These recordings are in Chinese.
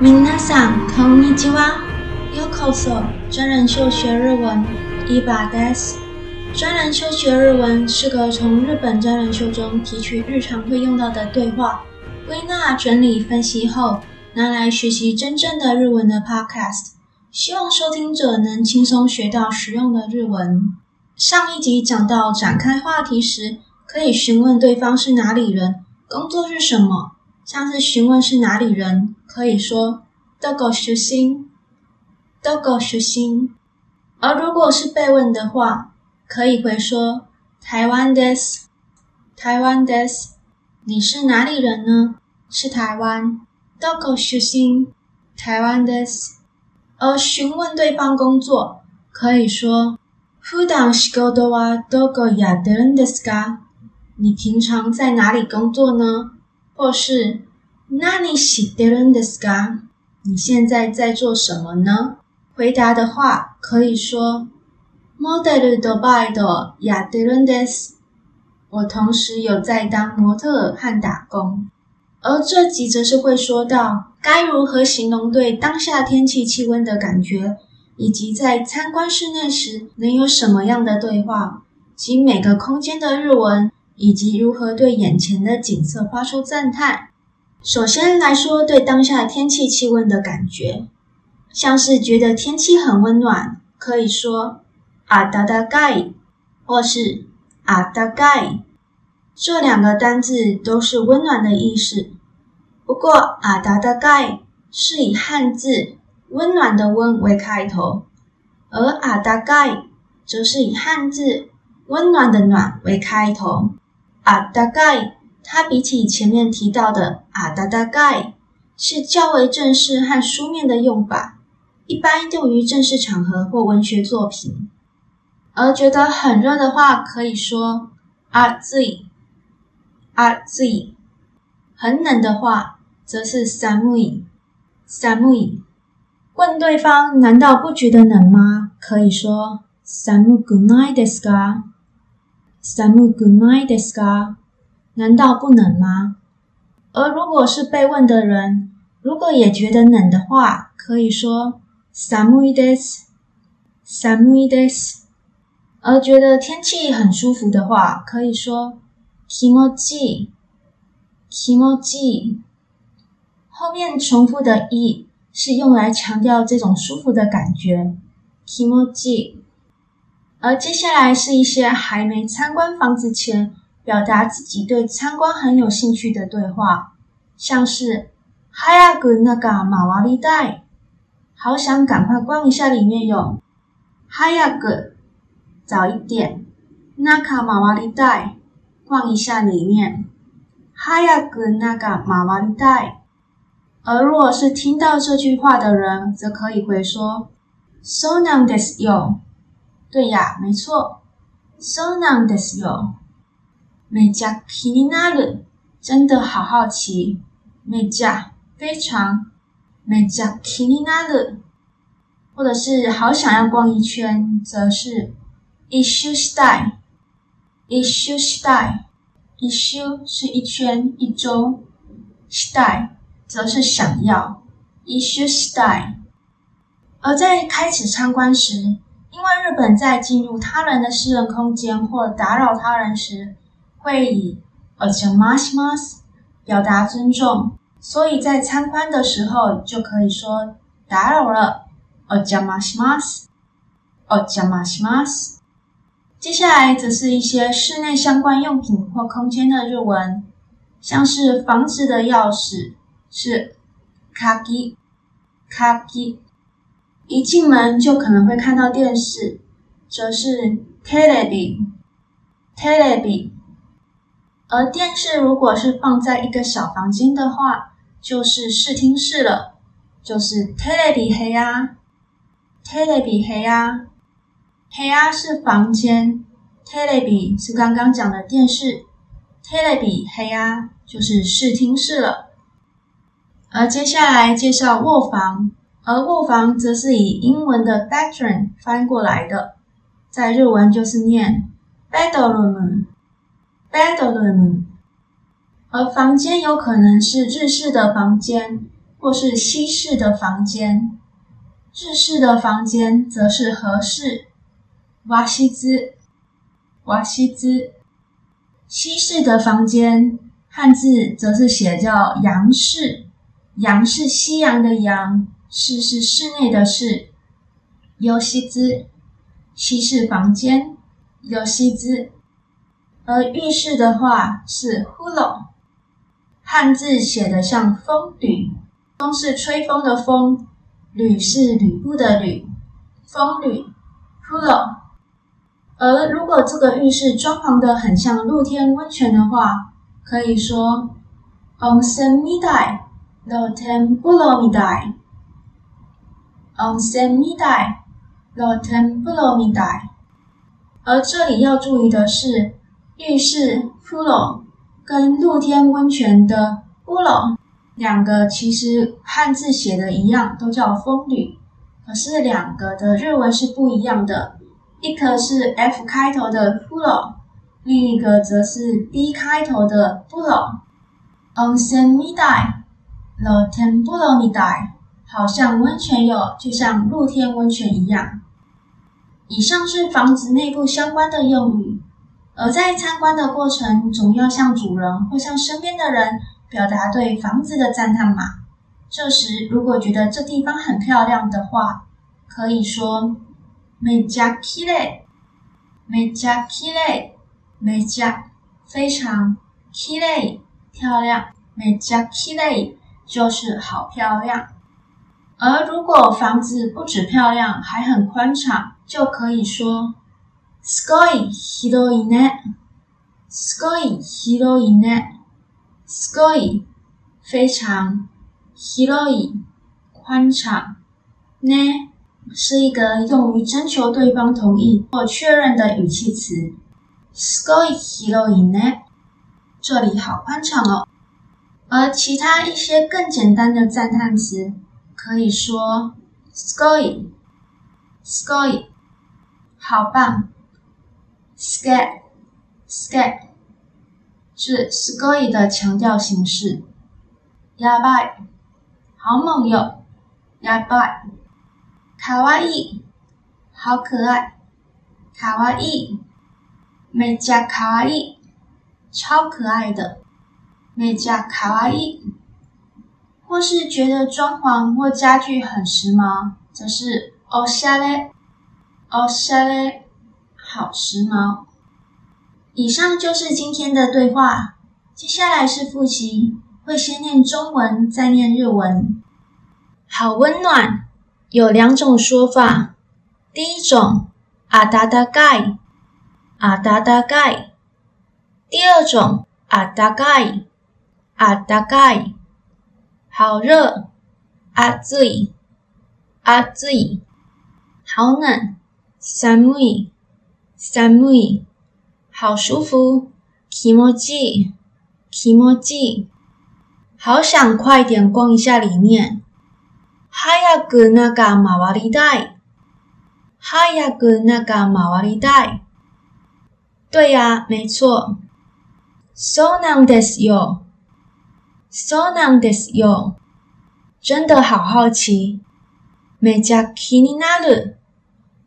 皆さんこんにちは。ようこそ真人秀学日文。伊娃です。真人秀学日文是个从日本真人秀中提取日常会用到的对话，归纳整理分析后，拿来学习真正的日文的 podcast。希望收听者能轻松学到实用的日文。上一集讲到展开话题时，可以询问对方是哪里人，工作是什么。 像是询问是哪里人，可以说どこ出身，どこ出身。而如果是被问的话，可以回说台湾です，台湾です。你是哪里人呢？是台湾。どこ出身，台湾です。而询问对方工作，可以说普段仕事はどこやってるんですか？你平常在哪里工作呢？ 或是何してるんですか？你现在在做什么呢？回答的话可以说モデルのバイトやってるんです。我同时有在当模特儿和打工。而这集则是会说到该如何形容对当下天气气温的感觉，以及在参观室内时能有什么样的对话，及每个空间的日文， 以及如何对眼前的景色发出赞叹。首先来说对当下天气气温的感觉，像是觉得天气很温暖，可以说あたたかい，或是あったかい。这两个单字都是温暖的意思，不过あたたかい是以汉字“温暖”的“温”为开头，而あったかい则是以汉字“温暖”的“暖”为开头。 あったかい，它比起前面提到的あたたかい，是较为正式和书面的用法，一般用于正式场合或文学作品。而觉得很热的话，可以说热い。热い，很冷的话，则是寒い。寒い，问对方难道不觉得冷吗？可以说寒くないですか？ 寒くないですか？难道不冷吗？而如果是被问的人，如果也觉得冷的话，可以说寒いです。寒いです。而觉得天气很舒服的话，可以说。気持ちいい，気持ちいい。后面重复的“い”是用来强调这种舒服的感觉。気持ちいい。 而接下来是一些还没参观房子前，表达自己对参观很有兴趣的对话，像是“早く中回りたい”，好想赶快逛一下里面有“早く”，早一点，“中回りたい”。逛一下里面，早く中回りたい。而如果是听到这句话的人，则可以回说そうなんですよ。 对呀，没错，そうなんですよ。めっちゃ気になる，真的好好奇。めっちゃ非常，めっちゃ気になる。或者是好想要逛一圈，则是一周したい。一周したい，一周是一圈一周，したい则是想要，一周したい。而在开始参观时， 因为日本在进入他人的私人空间或打扰他人时，会以お邪魔します表达尊重，所以在参观的时候就可以说打扰了，お邪魔します，お邪魔します。接下来则是一些室内相关用品或空间的日文，像是房子的钥匙是カギ、カギ。 一进门就可能会看到电视，则是テレビ、テレビ。而电视如果是放在一个小房间的话，就是视听室了，就是テレビ部屋、テレビ部屋。部屋是房间，テレビ是刚刚讲的电视，テレビ部屋就是视听室了。而接下来介绍卧房， 而卧房则是以英文的 bedroom 翻过来的，在日文就是念 bedroom，bedroom。而房间有可能是日式的房间，或是西式的房间。日式的房间则是和室，瓦西兹，瓦西兹。西式的房间汉字则是写叫洋室，洋是西洋的洋，室是室内的室。有西兹，西是房间，有西兹。而浴室的话是呼隆，汉字写的像风吕，风是吹风的风。吕是吕布的吕，风吕，pool。而如果这个浴室装潢的很像露天温泉的话，可以说 onsen mitai，露天不露米代。Onsen mitai，露天不露米代。而这里要注意的是，浴室 pool 跟露天温泉的 pool。两个其实汉字写的一样，都叫风吕，可是两个的日文是不一样的，一个是 F 开头的 full，另一个则是 B 开头的 full。Onsen mitai，露天风吕 mitai，好像温泉有，就像露天温泉一样。以上是房子内部相关的用语，而在参观的过程，总要向主人或向身边的人。表达对房子的赞叹嘛。这时，如果觉得这地方很漂亮的话，可以说めっちゃきれい，めっちゃきれい，めっちゃ非常きれい漂亮，めっちゃきれい就是好漂亮。 ”。而如果房子不止漂亮，还很宽敞，就可以说すごい広いね，すごい広いね。すごい，非常，広い，宽敞。ね，是一个用于征求对方同意或确认的语气词。すごい広いね，这里好宽敞哦。而其他一些更简单的赞叹词， 可以说すごい，すごい，好棒。すげ、すげ。是すごい的强调形式。やばい，好猛哟！やばい，かわいい，好可爱。かわいい，めっちゃかわいい，超可爱的。めっちゃかわいい， 或是觉得装潢或家具很时髦，则是おしゃれ，おしゃれ，好时髦。以上就是今天的对话，接下来是复习，会先念中文，再念日文。好温暖，有两种说法。第一种，あたたかい，あたたかい。第二种，あったかい，あったかい。 好热，あつい，あつい。好冷，寒い，寒い。好舒服，気持ちいい，気持ちいい。好想快点逛一下里面。早く中回りたい，早く中回りたい。对呀，没错。そうなんですよ， そうなんですよ。真的好好奇。めっちゃ気になる，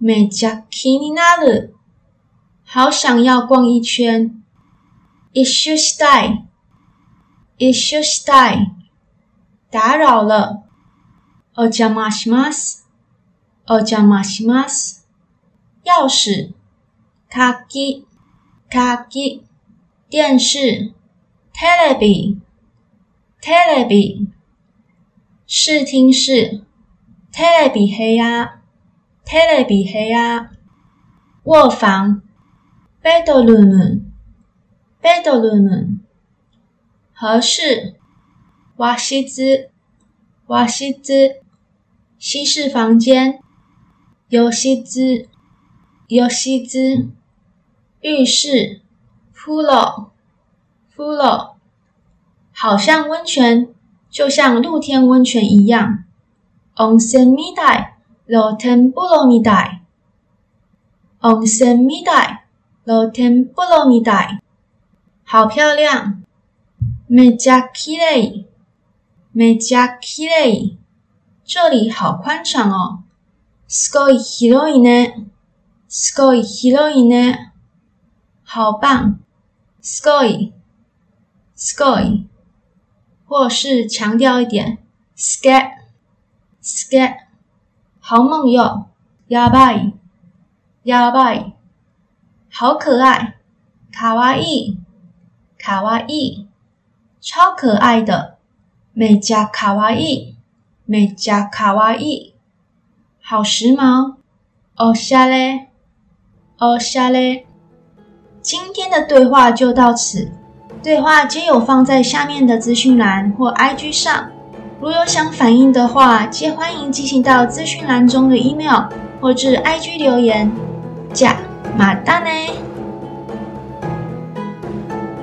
めっちゃ気になる。好想要逛一圈。一周したい，一周したい。打扰了。お邪魔します，お邪魔します。钥匙。键，键。电视。テレビ， テレビ。视听室。テレビ部屋，テレビ部屋。卧房。ベッドルーム，ベッドルーム。和室，和室，和室。西式房间，洋室，洋室。浴室，风吕，风吕。 好像温泉，就像露天温泉一样。温泉みたい，露天风吕みたい。温泉みたい。露天风吕みたい，好漂亮。めっちゃきれい， めっちゃ綺丽。这里好宽敞哦。すごい広いね。すごい広いね。好棒。すごい。すごい。 或是强调一点。すげ。すげ。好猛哟。やばい。やばい。好可爱。かわいい。かわいい。超可爱的。めっちゃかわいい。めっちゃかわいい。好时髦。おしゃれ。おしゃれ。今天的对话就到此。 对话皆有放在下面的资讯栏或 IG 上。如有想反映的话，皆欢迎寄信到资讯栏中的 email 或至 IG 留言。じゃ、またね。